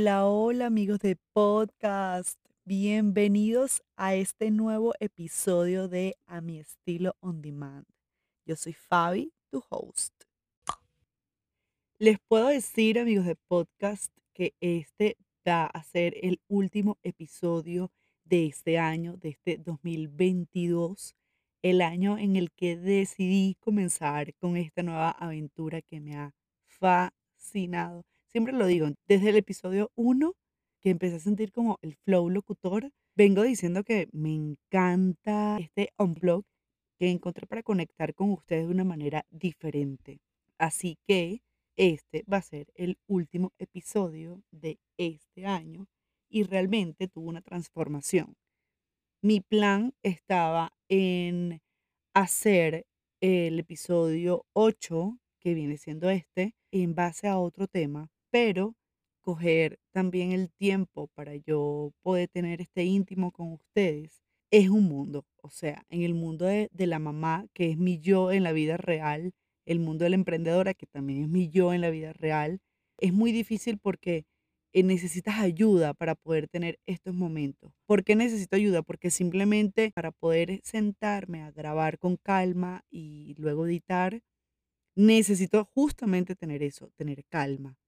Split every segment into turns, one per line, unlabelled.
Hola, hola amigos de podcast. Bienvenidos a este nuevo episodio de A mi estilo on demand. Yo soy Fabi, tu host. Les puedo decir, amigos de podcast, que este va a ser el último episodio de este año, de este 2022, el año en el que decidí comenzar con esta nueva aventura que me ha fascinado. Siempre lo digo, desde el episodio 1 que empecé a sentir como el flow locutor, vengo diciendo que me encanta este unplug que encontré para conectar con ustedes de una manera diferente. Así que este va a ser el último episodio de este año y realmente tuvo una transformación. Mi plan estaba en hacer el episodio 8, que viene siendo este, en base a otro tema, pero coger también el tiempo para yo poder tener este íntimo con ustedes es un mundo. O sea, en el mundo de, de la mamá, que es mi yo en la vida real, el mundo de la emprendedora, que también es mi yo en la vida real, es muy difícil porque eh, necesitas ayuda para poder tener estos momentos. ¿Por qué necesito ayuda? Porque simplemente para poder sentarme a grabar con calma y luego editar, necesito justamente tener eso, tener calma.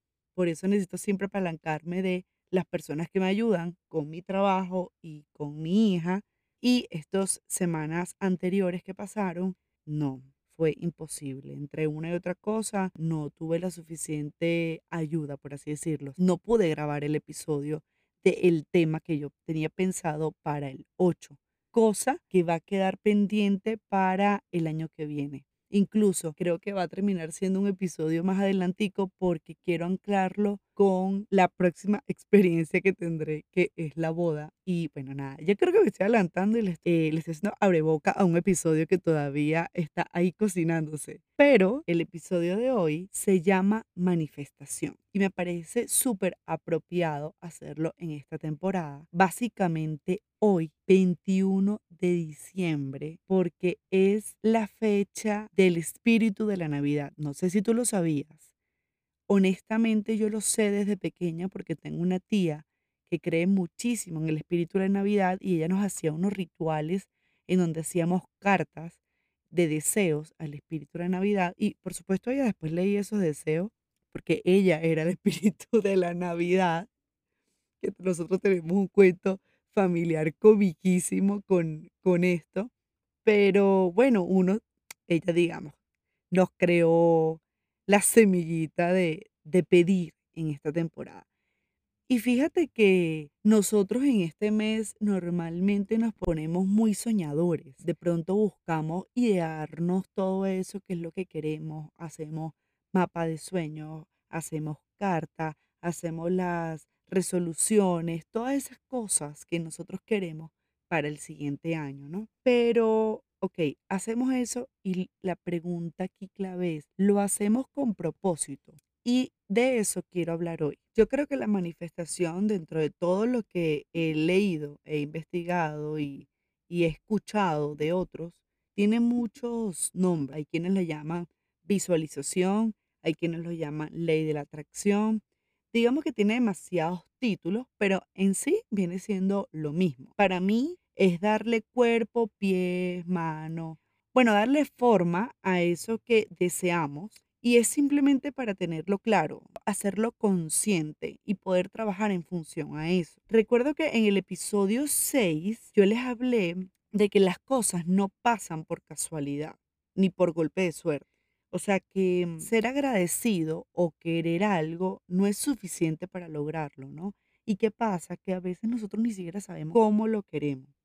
Por eso necesito siempre apalancarme de las personas que me ayudan con mi trabajo y con mi hija. Y estas semanas anteriores que pasaron, no, fue imposible. Entre una y otra cosa, no tuve la suficiente ayuda, por así decirlo. No pude grabar el episodio del tema que yo tenía pensado para el 8, cosa que va a quedar pendiente para el año que viene. Incluso creo que va a terminar siendo un episodio más adelantico porque quiero anclarlo con la próxima experiencia que tendré, que es la boda. Y bueno, nada, ya creo que me estoy adelantando y les, eh, les estoy haciendo abre boca a un episodio que todavía está ahí cocinándose. Pero el episodio de hoy se llama Manifestación y me parece súper apropiado hacerlo en esta temporada. Básicamente hoy, 21 de diciembre, porque es la fecha del espíritu de la Navidad. No sé si tú lo sabías. Honestamente yo lo sé desde pequeña porque tengo una tía que cree muchísimo en el espíritu de la Navidad y ella nos hacía unos rituales en donde hacíamos cartas de deseos al espíritu de la Navidad y por supuesto ella después leí esos deseos porque ella era el espíritu de la Navidad, que nosotros tenemos un cuento familiar comiquísimo con, con esto, pero bueno, uno, ella digamos, nos creó la semillita de, de pedir en esta temporada. Y fíjate que nosotros en este mes normalmente nos ponemos muy soñadores. De pronto buscamos idearnos todo eso que es lo que queremos. Hacemos mapa de sueños, hacemos carta, hacemos las resoluciones, todas esas cosas que nosotros queremos para el siguiente año, ¿no? Pero, ok, hacemos eso y la pregunta aquí clave es, ¿lo hacemos con propósito? Y de eso quiero hablar hoy. Yo creo que la manifestación dentro de todo lo que he leído, he investigado y, y he escuchado de otros, tiene muchos nombres. Hay quienes le llaman visualización, hay quienes lo llaman ley de la atracción. Digamos que tiene demasiados títulos, pero en sí viene siendo lo mismo. Para mí es darle cuerpo, pies, mano, bueno, darle forma a eso que deseamos y es simplemente para tenerlo claro, hacerlo consciente y poder trabajar en función a eso. Recuerdo que en el episodio 6 yo les hablé de que las cosas no pasan por casualidad ni por golpe de suerte. O sea que mm, ser agradecido o querer algo no es suficiente para lograrlo, ¿no? ¿Y qué pasa? Que a veces nosotros ni siquiera sabemos cómo lo queremos.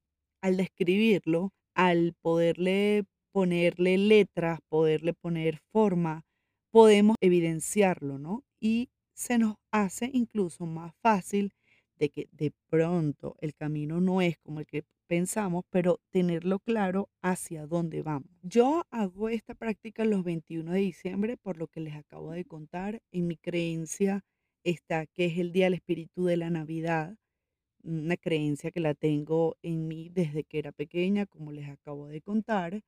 Al describirlo, al poderle ponerle letras, poderle poner forma, podemos evidenciarlo, ¿no? Y se nos hace incluso más fácil de que de pronto el camino no es como el que pensamos, pero tenerlo claro hacia dónde vamos. Yo hago esta práctica los 21 de diciembre, por lo que les acabo de contar. En mi creencia está que es el día del espíritu de la Navidad, una creencia que la tengo en mí desde que era pequeña, como les acabo de contar.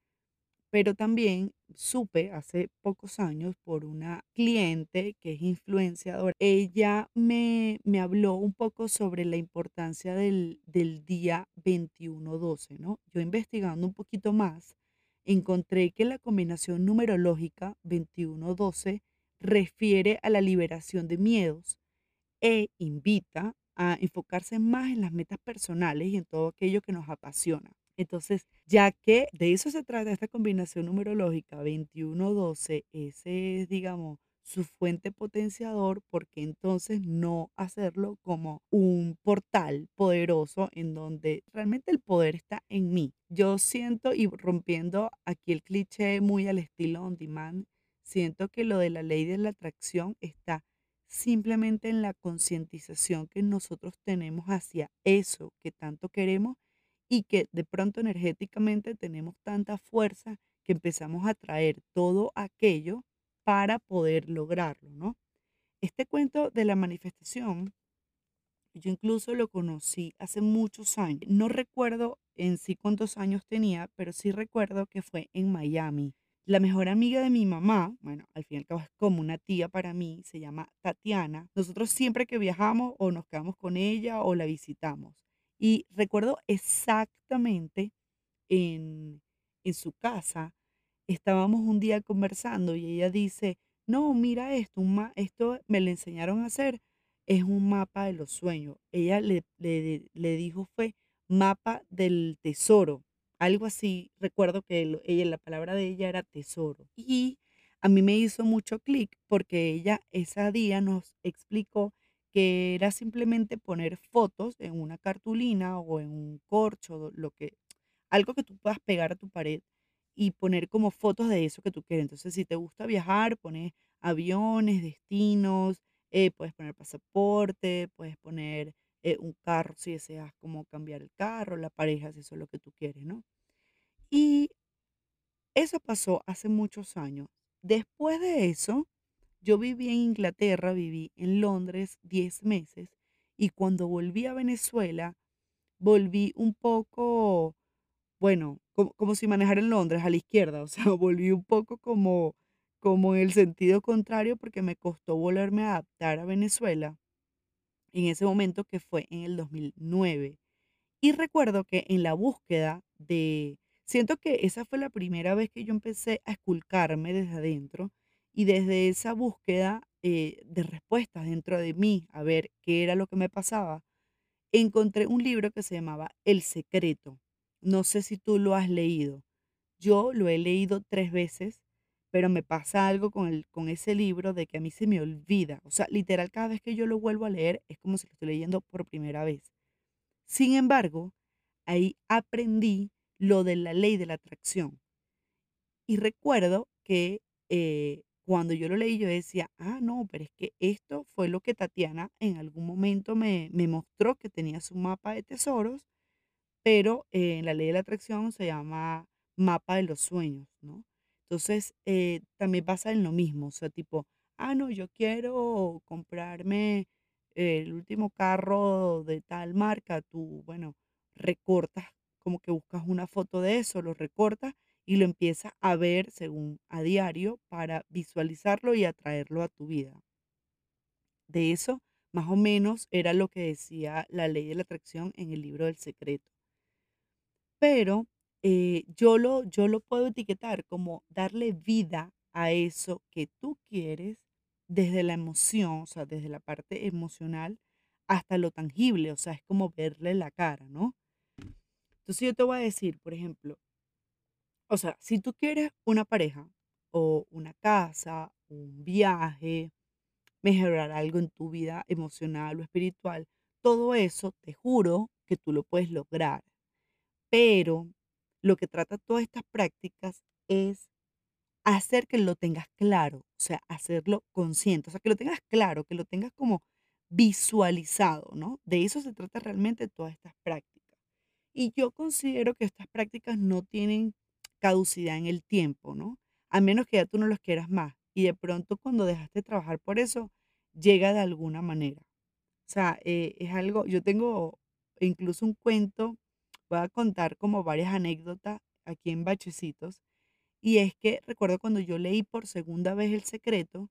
Pero también supe hace pocos años por una cliente que es influenciadora, ella me, me habló un poco sobre la importancia del, del día veintiuno doce ¿no? Yo investigando un poquito más, encontré que la combinación numerológica veintiuno doce refiere a la liberación de miedos e invita a enfocarse más en las metas personales y en todo aquello que nos apasiona. Entonces, ya que de eso se trata esta combinación numerológica 21-12, ese es, digamos, su fuente potenciador, porque entonces no hacerlo como un portal poderoso en donde realmente el poder está en mí. Yo siento, y rompiendo aquí el cliché muy al estilo on demand, siento que lo de la ley de la atracción está simplemente en la concientización que nosotros tenemos hacia eso que tanto queremos y que de pronto energéticamente tenemos tanta fuerza que empezamos a traer todo aquello para poder lograrlo, ¿no? Este cuento de la manifestación, yo incluso lo conocí hace muchos años. No recuerdo en sí cuántos años tenía, pero sí recuerdo que fue en Miami. La mejor amiga de mi mamá, bueno, al fin y al cabo es como una tía para mí, se llama Tatiana. Nosotros siempre que viajamos o nos quedamos con ella o la visitamos. Y recuerdo exactamente en, en su casa, estábamos un día conversando y ella dice, no, mira esto, un ma- esto me le enseñaron a hacer, es un mapa de los sueños. Ella le, le, le dijo fue mapa del tesoro, algo así, recuerdo que ella, la palabra de ella era tesoro. Y a mí me hizo mucho clic porque ella ese día nos explicó que era simplemente poner fotos en una cartulina o en un corcho, lo que, algo que tú puedas pegar a tu pared y poner como fotos de eso que tú quieres. Entonces, si te gusta viajar, pones aviones, destinos, eh, puedes poner pasaporte, puedes poner eh, un carro si deseas como cambiar el carro, la pareja si eso es lo que tú quieres, ¿no? Y eso pasó hace muchos años. Después de eso, yo viví en Inglaterra, viví en Londres 10 meses y cuando volví a Venezuela, volví un poco, bueno, como, como si manejara en Londres a la izquierda, o sea, volví un poco como, como en el sentido contrario porque me costó volverme a adaptar a Venezuela en ese momento que fue en el 2009. Y recuerdo que en la búsqueda de siento que esa fue la primera vez que yo empecé a esculcarme desde adentro, y desde esa búsqueda, eh, de respuestas dentro de mí, a ver qué era lo que me pasaba, encontré un libro que se llamaba El Secreto. No sé si tú lo has leído. Yo lo he leído 3 veces, pero me pasa algo con el con ese libro de que a mí se me olvida. O sea, literal, cada vez que yo lo vuelvo a leer, es como si lo estoy leyendo por primera vez. Sin embargo, ahí aprendí lo de la ley de la atracción. Y recuerdo que eh, cuando yo lo leí, yo decía, ah, no, pero es que esto fue lo que Tatiana en algún momento me, me mostró que tenía su mapa de tesoros, pero eh, en la ley de la atracción se llama mapa de los sueños, ¿no? Entonces, eh, también pasa en lo mismo, o sea, tipo, ah, no, yo quiero comprarme el último carro de tal marca, tú, bueno, recortas, como que buscas una foto de eso, lo recortas y lo empiezas a ver según a diario para visualizarlo y atraerlo a tu vida. De eso, más o menos, era lo que decía la ley de la atracción en el libro del secreto. Pero eh, yo, lo, yo lo puedo etiquetar como darle vida a eso que tú quieres desde la emoción, o sea, desde la parte emocional hasta lo tangible, o sea, es como verle la cara, ¿no? Entonces yo te voy a decir, por ejemplo, o sea, si tú quieres una pareja o una casa, un viaje, mejorar algo en tu vida emocional o espiritual, todo eso, te juro que tú lo puedes lograr. Pero lo que trata todas estas prácticas es hacer que lo tengas claro, o sea, hacerlo consciente, o sea, que lo tengas claro, que lo tengas como visualizado, ¿no? De eso se trata realmente todas estas prácticas. Y yo considero que estas prácticas no tienen caducidad en el tiempo, ¿no? A menos que ya tú no los quieras más. Y de pronto cuando dejaste de trabajar por eso, llega de alguna manera. O sea, eh, es algo, yo tengo incluso un cuento, voy a contar como varias anécdotas aquí en Bachecitos, Y es que recuerdo cuando yo leí por segunda vez El Secreto,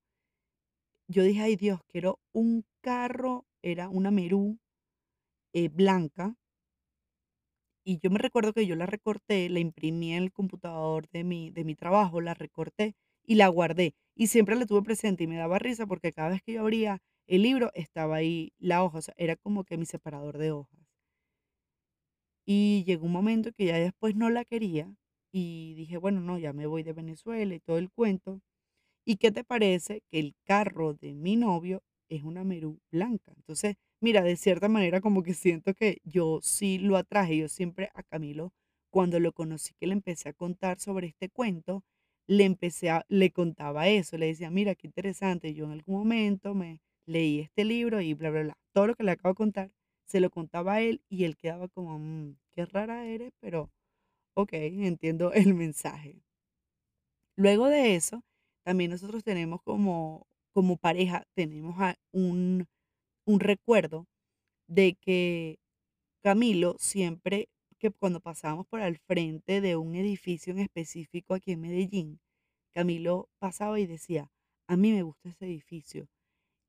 yo dije: "Ay Dios, quiero un carro", era una Merú, eh, blanca y yo me recuerdo que yo la recorté, la imprimí en el computador de mi de mi trabajo, la recorté y la guardé. Y siempre la tuve presente y me daba risa porque cada vez que yo abría el libro estaba ahí la hoja, o sea, era como que mi separador de hojas. Y llegó un momento que ya después no la quería y dije: "Bueno, no, ya me voy de Venezuela y todo el cuento". ¿Y qué te parece que el carro de mi novio es una Merú blanca? Entonces, mira, de cierta manera como que siento que yo sí lo atraje. Yo siempre a Camilo, cuando lo conocí, que le empecé a contar sobre este cuento, le empecé a, le contaba eso, le decía, mira, qué interesante, yo en algún momento me leí este libro y bla, bla, bla. Todo lo que le acabo de contar, se lo contaba a él y él quedaba como, "Mm, qué rara eres, pero ok, entiendo el mensaje. Luego de eso, también nosotros tenemos como como pareja, tenemos un un recuerdo de que Camilo siempre que cuando pasábamos por al frente de un edificio en específico aquí en Medellín, Camilo pasaba y decía: "A mí me gusta ese edificio.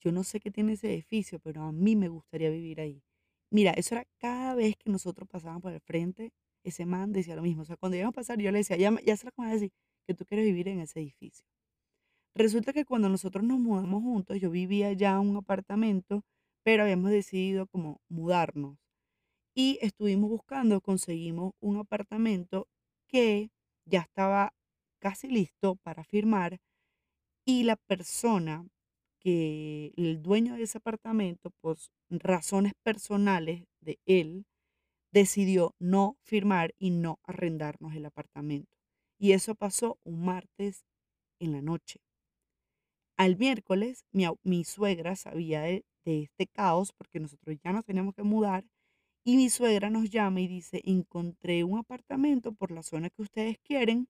Yo no sé qué tiene ese edificio, pero a mí me gustaría vivir ahí". Mira, eso era cada vez que nosotros pasábamos por el frente, ese man decía lo mismo. O sea, cuando íbamos a pasar, yo le decía: "Ya sé lo que me vas a decir, que tú quieres vivir en ese edificio". Resulta que cuando nosotros nos mudamos juntos, yo vivía ya en un apartamento, pero habíamos decidido como mudarnos. Y estuvimos buscando, conseguimos un apartamento que ya estaba casi listo para firmar y la persona que, el dueño de ese apartamento, por razones personales de él, decidió no firmar y no arrendarnos el apartamento. Y eso pasó un martes en la noche. Al miércoles, mi, mi suegra sabía de, de este caos porque nosotros ya nos teníamos que mudar y mi suegra nos llama y dice, encontré un apartamento por la zona que ustedes quieren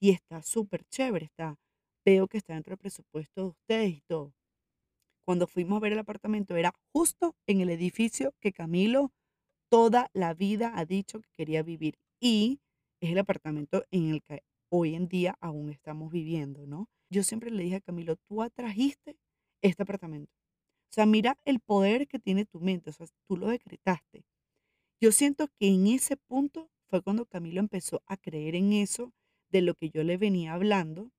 y está súper chévere, está, veo que está dentro del presupuesto de ustedes y todo. Cuando fuimos a ver el apartamento era justo en el edificio que Camilo toda la vida ha dicho que quería vivir y es el apartamento en el que hoy en día aún estamos viviendo, ¿no? Yo siempre le dije a Camilo, tú atrajiste este apartamento. O sea, mira el poder que tiene tu mente, o sea, tú lo decretaste. Yo siento que en ese punto fue cuando Camilo empezó a creer en eso de lo que yo le venía hablando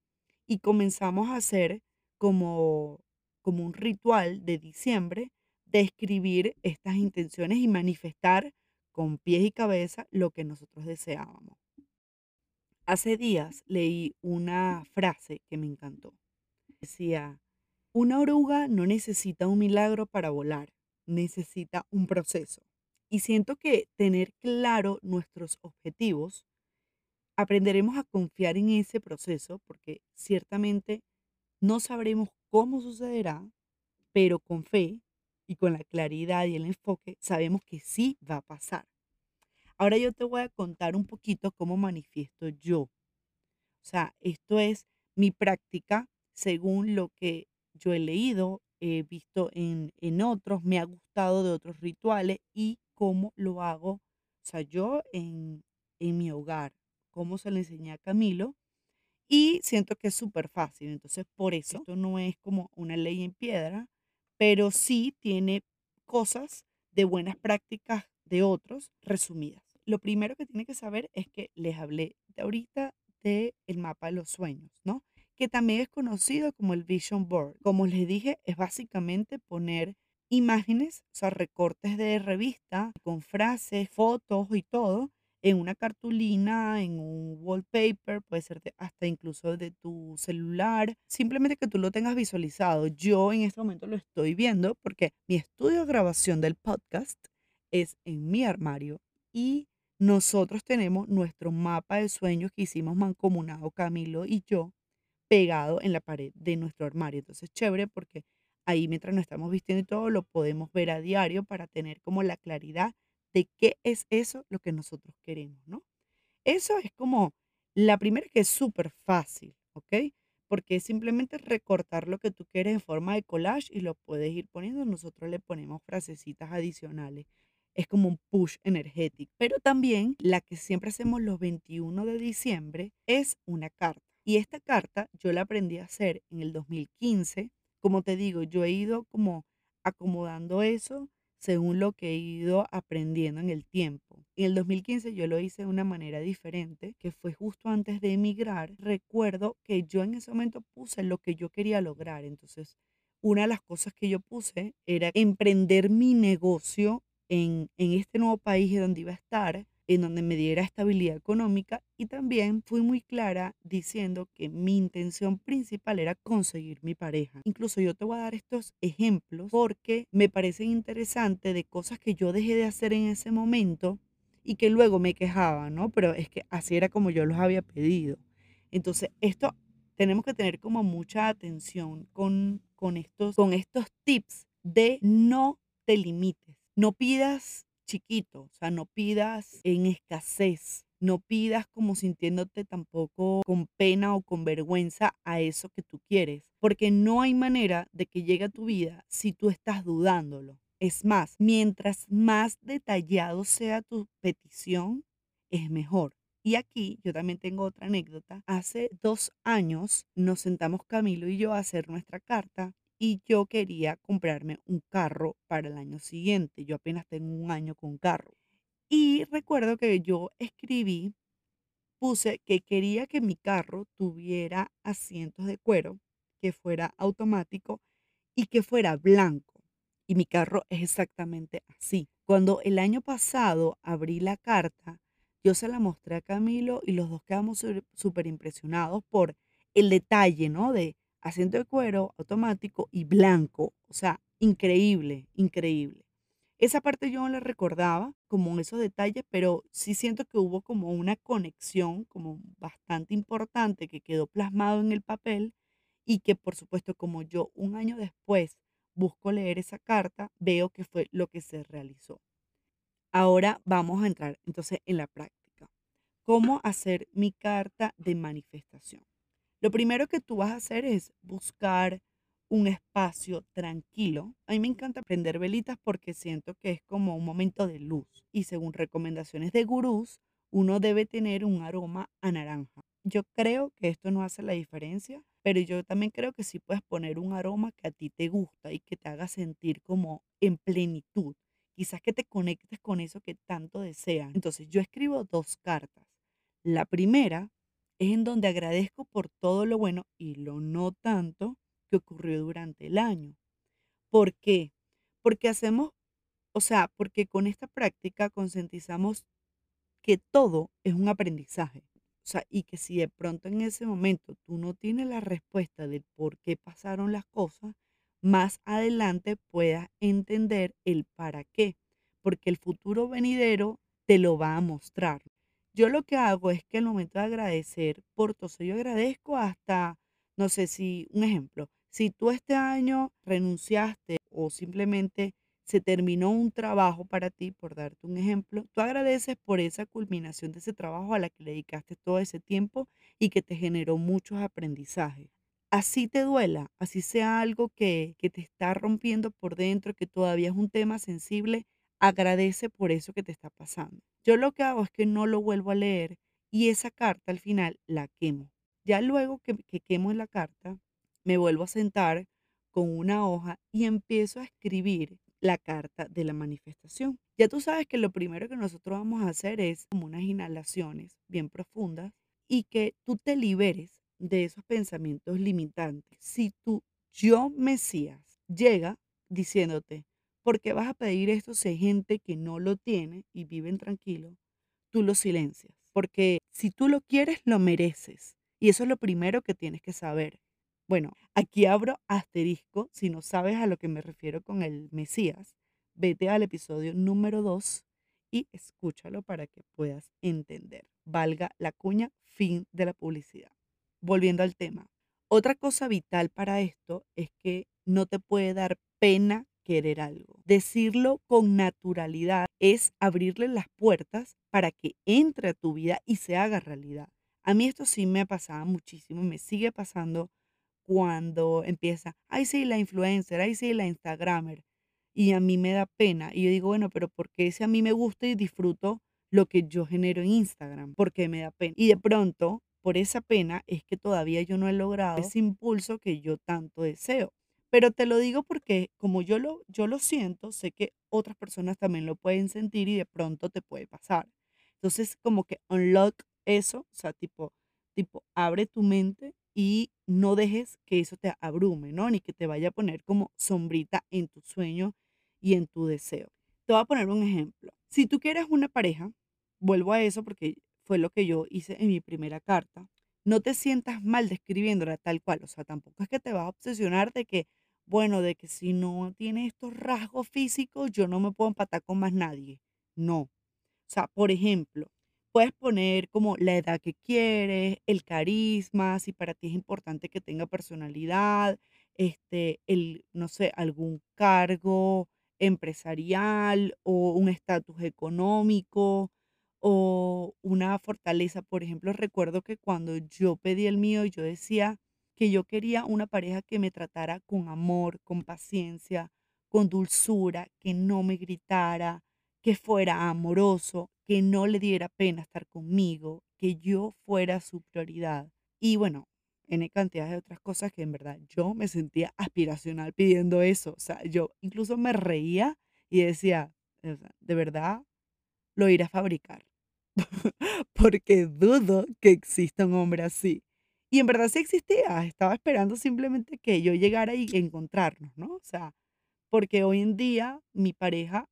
y comenzamos a hacer como, como un ritual de diciembre de escribir estas intenciones y manifestar con pies y cabeza lo que nosotros deseábamos. Hace días leí una frase que me encantó. Decía, una oruga no necesita un milagro para volar, necesita un proceso. Y siento que tener claro nuestros objetivos, aprenderemos a confiar en ese proceso porque ciertamente no sabremos cómo sucederá, pero con fe y con la claridad y el enfoque sabemos que sí va a pasar. Ahora yo te voy a contar un poquito cómo manifiesto yo. O sea, esto es mi práctica según lo que yo he leído, he visto en, en otros, me ha gustado de otros rituales y cómo lo hago, o sea, yo en, en mi hogar, cómo se le enseñé a Camilo y siento que es súper fácil. Entonces, por eso, esto no es como una ley en piedra, pero sí tiene cosas de buenas prácticas de otros resumidas. Lo primero que tiene que saber es que les hablé de ahorita del mapa de los sueños, ¿no? Que también es conocido como el Vision Board. Como les dije, es básicamente poner imágenes, o sea, recortes de revista con frases, fotos y todo en una cartulina, en un wallpaper, puede ser hasta incluso de tu celular, simplemente que tú lo tengas visualizado. Yo en este momento lo estoy viendo porque mi estudio de grabación del podcast es en mi armario y nosotros tenemos nuestro mapa de sueños que hicimos mancomunado Camilo y yo pegado en la pared de nuestro armario. Entonces, chévere porque ahí mientras nos estamos vistiendo y todo lo podemos ver a diario para tener como la claridad de qué es eso lo que nosotros queremos, ¿no? Eso es como la primera que es súper fácil, ¿ok? Porque es simplemente recortar lo que tú quieres en forma de collage y lo puedes ir poniendo. Nosotros le ponemos frasecitas adicionales. Es como un push energético. Pero también la que siempre hacemos los 21 de diciembre es una carta. Y esta carta yo la aprendí a hacer en el 2015. Como te digo, yo he ido como acomodando eso según lo que he ido aprendiendo en el tiempo. En el 2015 yo lo hice de una manera diferente, que fue justo antes de emigrar. Recuerdo que yo en ese momento puse lo que yo quería lograr. Entonces, una de las cosas que yo puse era emprender mi negocio en, en este nuevo país donde iba a estar en donde me diera estabilidad económica y también fui muy clara diciendo que mi intención principal era conseguir mi pareja. Incluso yo te voy a dar estos ejemplos porque me parecen interesantes de cosas que yo dejé de hacer en ese momento y que luego me quejaba, ¿no? Pero es que así era como yo los había pedido. Entonces, esto tenemos que tener como mucha atención con, con, estos, con estos tips de no te limites. No pidas chiquito, o sea, no pidas en escasez, no pidas como sintiéndote tampoco con pena o con vergüenza a eso que tú quieres, porque no hay manera de que llegue a tu vida si tú estás dudándolo. Es más, mientras más detallado sea tu petición, es mejor. Y aquí yo también tengo otra anécdota. Hace dos años nos sentamos Camilo y yo a hacer nuestra carta y yo quería comprarme un carro para el año siguiente. Yo apenas tengo un año con carro. Y recuerdo que yo escribí, puse que quería que mi carro tuviera asientos de cuero, que fuera automático y que fuera blanco. Y mi carro es exactamente así. Cuando el año pasado abrí la carta, yo se la mostré a Camilo y los dos quedamos súper impresionados por el detalle, ¿no? De asiento de cuero automático y blanco. O sea, increíble, increíble. Esa parte yo no la recordaba como esos detalles, pero sí siento que hubo como una conexión como bastante importante que quedó plasmado en el papel y que por supuesto como yo un año después busco leer esa carta, veo que fue lo que se realizó. Ahora vamos a entrar entonces en la práctica. ¿Cómo hacer mi carta de manifestación? Lo primero que tú vas a hacer es buscar un espacio tranquilo. A mí me encanta prender velitas porque siento que es como un momento de luz. Y según recomendaciones de gurús, uno debe tener un aroma a naranja. Yo creo que esto no hace la diferencia, pero yo también creo que sí puedes poner un aroma que a ti te gusta y que te haga sentir como en plenitud. Quizás que te conectes con eso que tanto deseas. Entonces yo escribo dos cartas. La primera es en donde agradezco por todo lo bueno y lo no tanto que ocurrió durante el año. ¿Por qué? Porque hacemos, o sea, porque con esta práctica concientizamos que todo es un aprendizaje. O sea, y que si de pronto en ese momento tú no tienes la respuesta del por qué pasaron las cosas, más adelante puedas entender el para qué, porque el futuro venidero te lo va a mostrar. Yo lo que hago es que al momento de agradecer por todo, yo agradezco hasta, no sé si, un ejemplo, si tú este año renunciaste o simplemente se terminó un trabajo para ti, por darte un ejemplo, tú agradeces por esa culminación de ese trabajo a la que le dedicaste todo ese tiempo y que te generó muchos aprendizajes. Así te duela, así sea algo que, que te está rompiendo por dentro, que todavía es un tema sensible, agradece por eso que te está pasando. Yo lo que hago es que no lo vuelvo a leer y esa carta al final la quemo. Ya luego que, que quemo la carta, me vuelvo a sentar con una hoja y empiezo a escribir la carta de la manifestación. Ya tú sabes que lo primero que nosotros vamos a hacer es como unas inhalaciones bien profundas y que tú te liberes de esos pensamientos limitantes. Si tú, yo Mesías, llega diciéndote, ¿Por qué vas a pedir esto si hay gente que no lo tiene y viven tranquilo? Tú lo silencias. Porque si tú lo quieres, lo mereces. Y eso es lo primero que tienes que saber. Bueno, aquí abro asterisco. Si no sabes a lo que me refiero con el Mesías, vete al episodio número 2 y escúchalo para que puedas entender. Valga la cuña, fin de la publicidad. Volviendo al tema. Otra cosa vital para esto es que no te puede dar pena querer algo. Decirlo con naturalidad es abrirle las puertas para que entre a tu vida y se haga realidad. A mí esto sí me pasaba muchísimo me sigue pasando cuando empieza, ay sí, la influencer, ay sí, la Instagramer. Y a mí me da pena. Y yo digo, bueno, pero ¿por qué si a mí me gusta y disfruto lo que yo genero en Instagram? ¿Por qué me da pena? Y de pronto por esa pena es que todavía yo no he logrado ese impulso que yo tanto deseo. Pero te lo digo porque como yo lo, yo lo siento, sé que otras personas también lo pueden sentir y de pronto te puede pasar. Entonces, como que unlock eso, o sea, tipo, tipo, abre tu mente y no dejes que eso te abrume, ¿no? Ni que te vaya a poner como sombrita en tu sueño y en tu deseo. Te voy a poner un ejemplo. Si tú quieres una pareja, vuelvo a eso porque fue lo que yo hice en mi primera carta. No te sientas mal describiéndola tal cual, o sea, tampoco es que te vas a obsesionar de que, bueno, de que si no tiene estos rasgos físicos, yo no me puedo empatar con más nadie. No. O sea, por ejemplo, puedes poner como la edad que quieres, el carisma, si para ti es importante que tenga personalidad, este, el, no sé, algún cargo empresarial o un estatus económico o una fortaleza. Por ejemplo, recuerdo que cuando yo pedí el mío, yo decía que yo quería una pareja que me tratara con amor, con paciencia, con dulzura, que no me gritara, que fuera amoroso, que no le diera pena estar conmigo, que yo fuera su prioridad. Y bueno, en cantidad de otras cosas que en verdad yo me sentía aspiracional pidiendo eso. O sea, yo incluso me reía y decía, de verdad, lo iré a fabricar. Porque dudo que exista un hombre así. Y en verdad sí existía. Estaba esperando simplemente que yo llegara y encontrarnos, ¿no? O sea, porque hoy en día mi pareja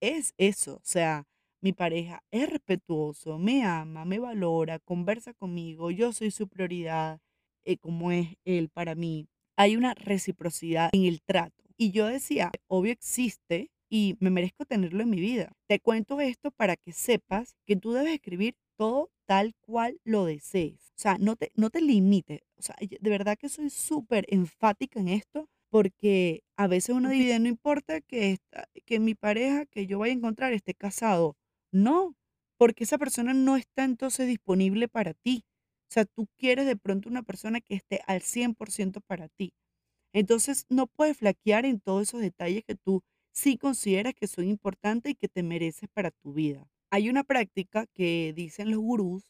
es eso. O sea, mi pareja es respetuoso, me ama, me valora, conversa conmigo, yo soy su prioridad, eh, como es él para mí. Hay una reciprocidad en el trato. Y yo decía, obvio existe y me merezco tenerlo en mi vida. Te cuento esto para que sepas que tú debes escribir todo tal cual lo desees. O sea, no te, no te limites. O sea, de verdad que soy súper enfática en esto porque a veces uno dice, no importa que, que mi pareja que yo vaya a encontrar esté casado. No, porque esa persona no está entonces disponible para ti. O sea, tú quieres de pronto una persona que esté al 100% para ti. Entonces, no puedes flaquear en todos esos detalles que tú sí consideras que son importantes y que te mereces para tu vida. Hay una práctica que dicen los gurús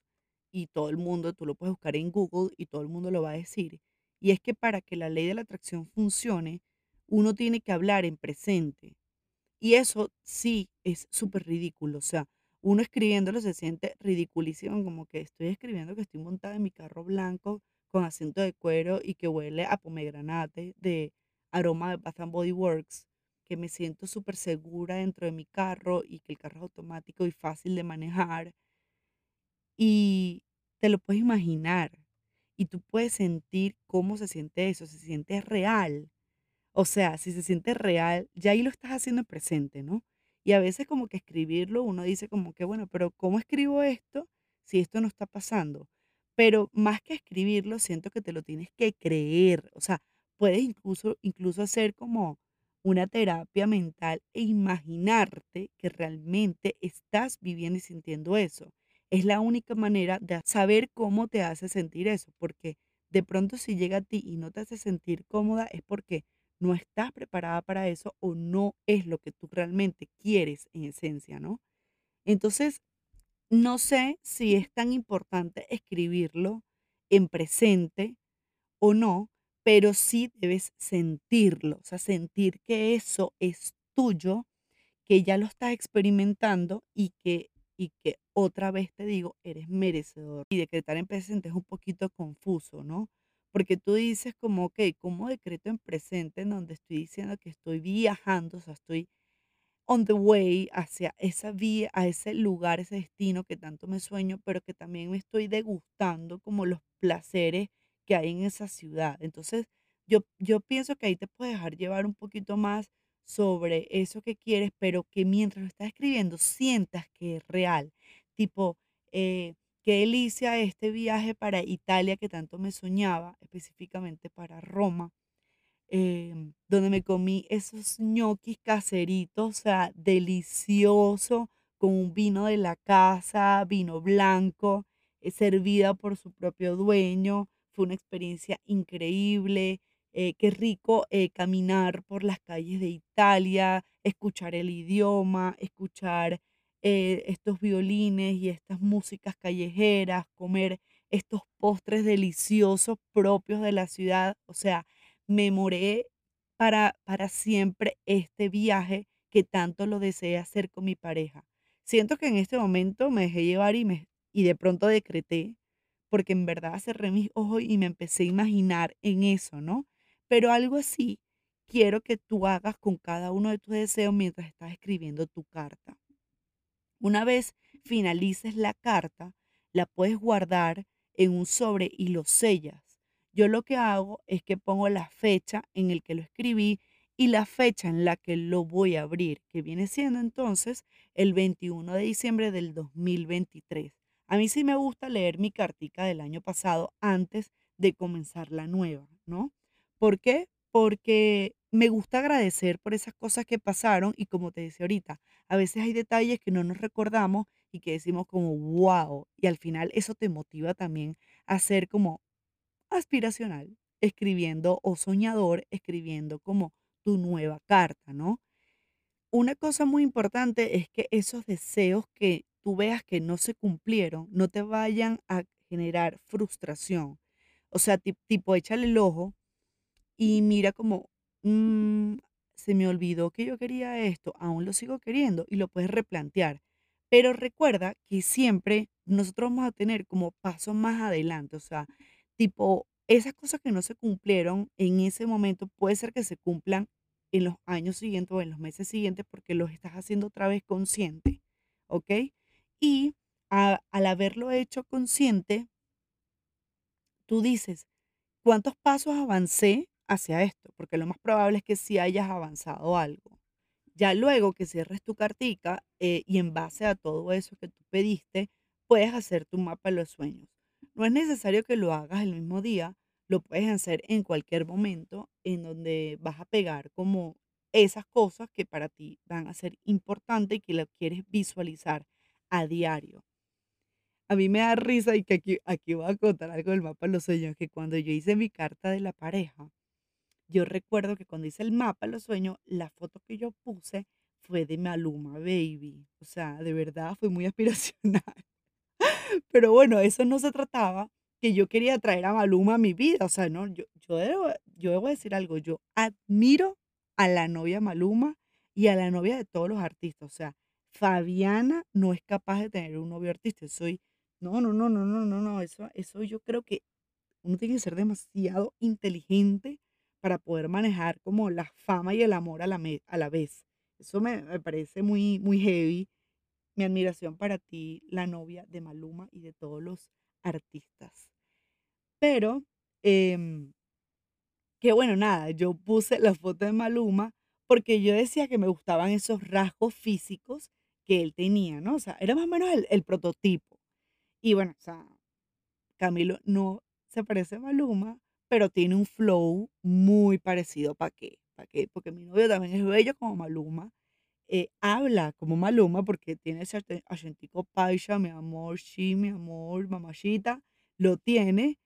y todo el mundo, tú lo puedes buscar en Google y todo el mundo lo va a decir, y es que para que la ley de la atracción funcione, uno tiene que hablar en presente. Y eso sí es súper ridículo. O sea, uno escribiéndolo se siente ridiculísimo, como que estoy escribiendo que estoy montada en mi carro blanco con asiento de cuero y que huele a pomegranate de aroma de Bath and Body Works, que me siento súper segura dentro de mi carro y que el carro es automático y fácil de manejar. Y te lo puedes imaginar y tú puedes sentir cómo se siente eso, se siente real. O sea, si se siente real, ya ahí lo estás haciendo en presente, ¿no? Y a veces como que escribirlo, uno dice como que, bueno, pero ¿cómo escribo esto si esto no está pasando? Pero más que escribirlo, siento que te lo tienes que creer. O sea, puedes incluso, incluso hacer como una terapia mental e imaginarte que realmente estás viviendo y sintiendo eso. Es la única manera de saber cómo te hace sentir eso, porque de pronto si llega a ti y no te hace sentir cómoda es porque no estás preparada para eso o no es lo que tú realmente quieres en esencia, ¿no? Entonces, no sé si es tan importante escribirlo en presente o no, pero sí debes sentirlo, o sea, sentir que eso es tuyo, que ya lo estás experimentando y que, y que otra vez te digo, eres merecedor. Y decretar en presente es un poquito confuso, ¿no? Porque tú dices como, ok, ¿cómo decreto en presente en donde estoy diciendo que estoy viajando, o sea, estoy on the way hacia esa vía, a ese lugar, ese destino que tanto me sueño, pero que también me estoy degustando como los placeres que hay en esa ciudad. Entonces, yo, yo pienso que ahí te puedes dejar llevar un poquito más sobre eso que quieres, pero que mientras lo estás escribiendo sientas que es real. Tipo, eh, Qué delicia este viaje para Italia que tanto me soñaba, específicamente para Roma, em, donde me comí esos ñoquis caseritos, o sea, delicioso, con un vino de la casa, vino blanco, eh, servida por su propio dueño. Fue una experiencia increíble. eh, qué rico eh, caminar por las calles de Italia, escuchar el idioma, escuchar eh, estos violines y estas músicas callejeras, comer estos postres deliciosos propios de la ciudad. O sea, memoré para, para siempre este viaje que tanto lo deseé hacer con mi pareja. Siento que en este momento me dejé llevar y, me, y de pronto decreté, porque en verdad cerré mis ojos y me empecé a imaginar en eso, ¿no? Pero algo así quiero que tú hagas con cada uno de tus deseos mientras estás escribiendo tu carta. Una vez finalices la carta, la puedes guardar en un sobre y lo sellas. Yo lo que hago es que pongo la fecha en el que lo escribí y la fecha en la que lo voy a abrir, que viene siendo entonces el 21 de diciembre del 2023. A mí sí me gusta leer mi cartica del año pasado antes de comenzar la nueva, ¿no? ¿Por qué? Porque me gusta agradecer por esas cosas que pasaron y como te decía ahorita, a veces hay detalles que no nos recordamos y que decimos como wow, y al final eso te motiva también a ser como aspiracional, escribiendo o soñador, escribiendo como tu nueva carta, ¿no? Una cosa muy importante es que esos deseos que tú veas que no se cumplieron, no te vayan a generar frustración. O sea, tipo, échale el ojo y mira como, "Mm, se me olvidó que yo quería esto, aún lo sigo queriendo y lo puedes replantear. Pero recuerda que siempre nosotros vamos a tener como pasos más adelante, o sea, tipo, esas cosas que no se cumplieron en ese momento puede ser que se cumplan en los años siguientes o en los meses siguientes porque los estás haciendo otra vez consciente, ¿ok? Y al haberlo hecho consciente, tú dices, ¿cuántos pasos avancé hacia esto? Porque lo más probable es que sí hayas avanzado algo. Ya luego que cierres tu cartica eh, y en base a todo eso que tú pediste, puedes hacer tu mapa de los sueños. No es necesario que lo hagas el mismo día, lo puedes hacer en cualquier momento en donde vas a pegar como esas cosas que para ti van a ser importantes y que lo quieres visualizar a diario. A mí me da risa y que aquí, aquí voy a contar algo del mapa de los sueños, que cuando yo hice mi carta de la pareja, yo recuerdo que cuando hice el mapa de los sueños, la foto que yo puse fue de Maluma Baby. O sea, de verdad fue muy aspiracional. Pero bueno, eso no se trataba que yo quería traer a Maluma a mi vida. O sea, no, yo, yo debo, yo debo decir algo. Yo admiro a la novia Maluma y a la novia de todos los artistas. O sea, Fabiana no es capaz de tener un novio artista. Soy, no, no, no, no, no, no, no. Eso, eso yo creo que uno tiene que ser demasiado inteligente para poder manejar como la fama y el amor a la, me- a la vez. Eso me, me parece muy, muy heavy. Mi admiración para ti, la novia de Maluma y de todos los artistas. Pero, em, que bueno, nada, yo puse la foto de Maluma porque yo decía que me gustaban esos rasgos físicos que él tenía, ¿no? O sea, era más o menos el, prototipo. Y bueno, o sea, Camilo no se parece a Maluma, pero tiene un flow muy parecido. ¿Para qué? ¿Para qué? Porque mi novio también es bello como Maluma. eh, habla como Maluma porque tiene ese acentico paisa, mi amor, sí, mi amor, mamachita, lo tiene.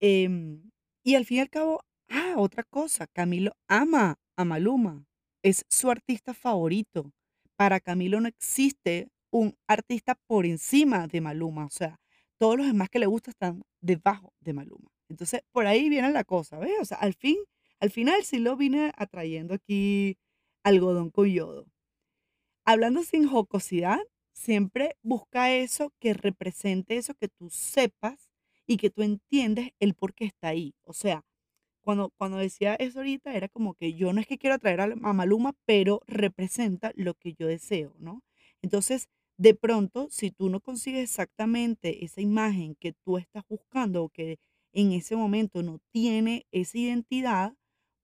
em, y al fin y al cabo, ah, otra cosa, Camilo ama a Maluma, es su artista favorito. Para Camilo no existe un artista por encima de Maluma, o sea, todos los demás que le gustan están debajo de Maluma. Entonces, por ahí viene la cosa, ¿ves? O sea, al fin, al final sí lo vine atrayendo aquí algodón con yodo. Hablando sin jocosidad, siempre busca eso que represente eso que tú sepas y que tú entiendes el por qué está ahí. O sea, cuando, cuando decía eso ahorita, era como que yo no es que quiero atraer a, a Maluma, pero representa lo que yo deseo, ¿no? Entonces, de pronto, si tú no consigues exactamente esa imagen que tú estás buscando o que en ese momento no tiene esa identidad,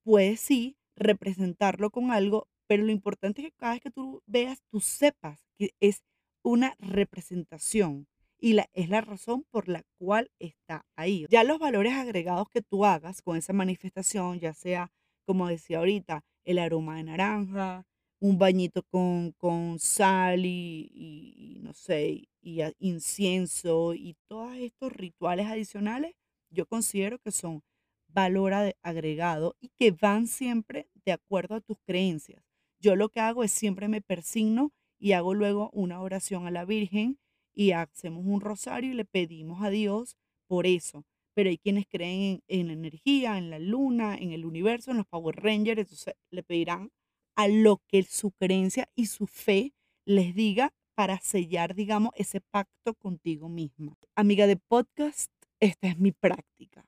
puedes sí representarlo con algo, pero lo importante es que cada vez que tú veas, tú sepas que es una representación y es la razón por la cual está ahí. Ya los valores agregados que tú hagas con esa manifestación, ya sea, como decía ahorita, el aroma de naranja, un bañito con, con sal y, no sé, y incienso y todos estos rituales adicionales, yo considero que son valor agregado y que van siempre de acuerdo a tus creencias. Yo lo que hago es siempre me persigno y hago luego una oración a la Virgen y hacemos un rosario y le pedimos a Dios por eso. Pero hay quienes creen en, la energía, en la luna, en el universo, en los Power Rangers. Entonces le pedirán a lo que su creencia y su fe les diga para sellar, digamos, ese pacto contigo misma. Amiga de podcast, esta es mi práctica.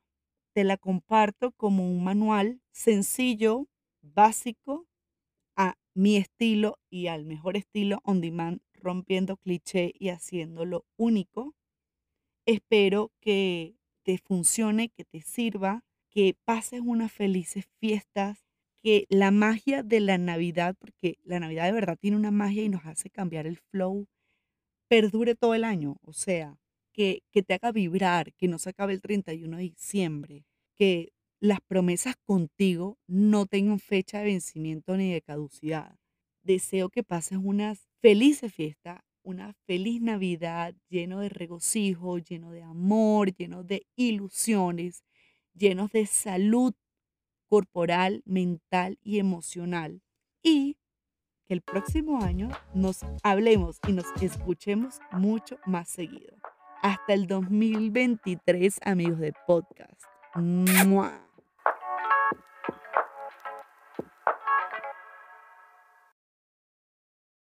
Te la comparto como un manual sencillo, básico, a mi estilo y al mejor estilo on demand, rompiendo cliché y haciéndolo único. Espero que te funcione, que te sirva, que pases unas felices fiestas, que la magia de la Navidad, porque la Navidad de verdad tiene una magia y nos hace cambiar el flow, perdure todo el año. O sea, que, que te haga vibrar, que no se acabe el 31 de diciembre, que las promesas contigo no tengan fecha de vencimiento ni de caducidad. Deseo que pases unas felices fiestas, una feliz Navidad lleno de regocijo, lleno de amor, lleno de ilusiones, llenos de salud corporal, mental y emocional. Y que el próximo año nos hablemos y nos escuchemos mucho más seguido. Hasta el 2023, amigos de podcast. ¡Mua!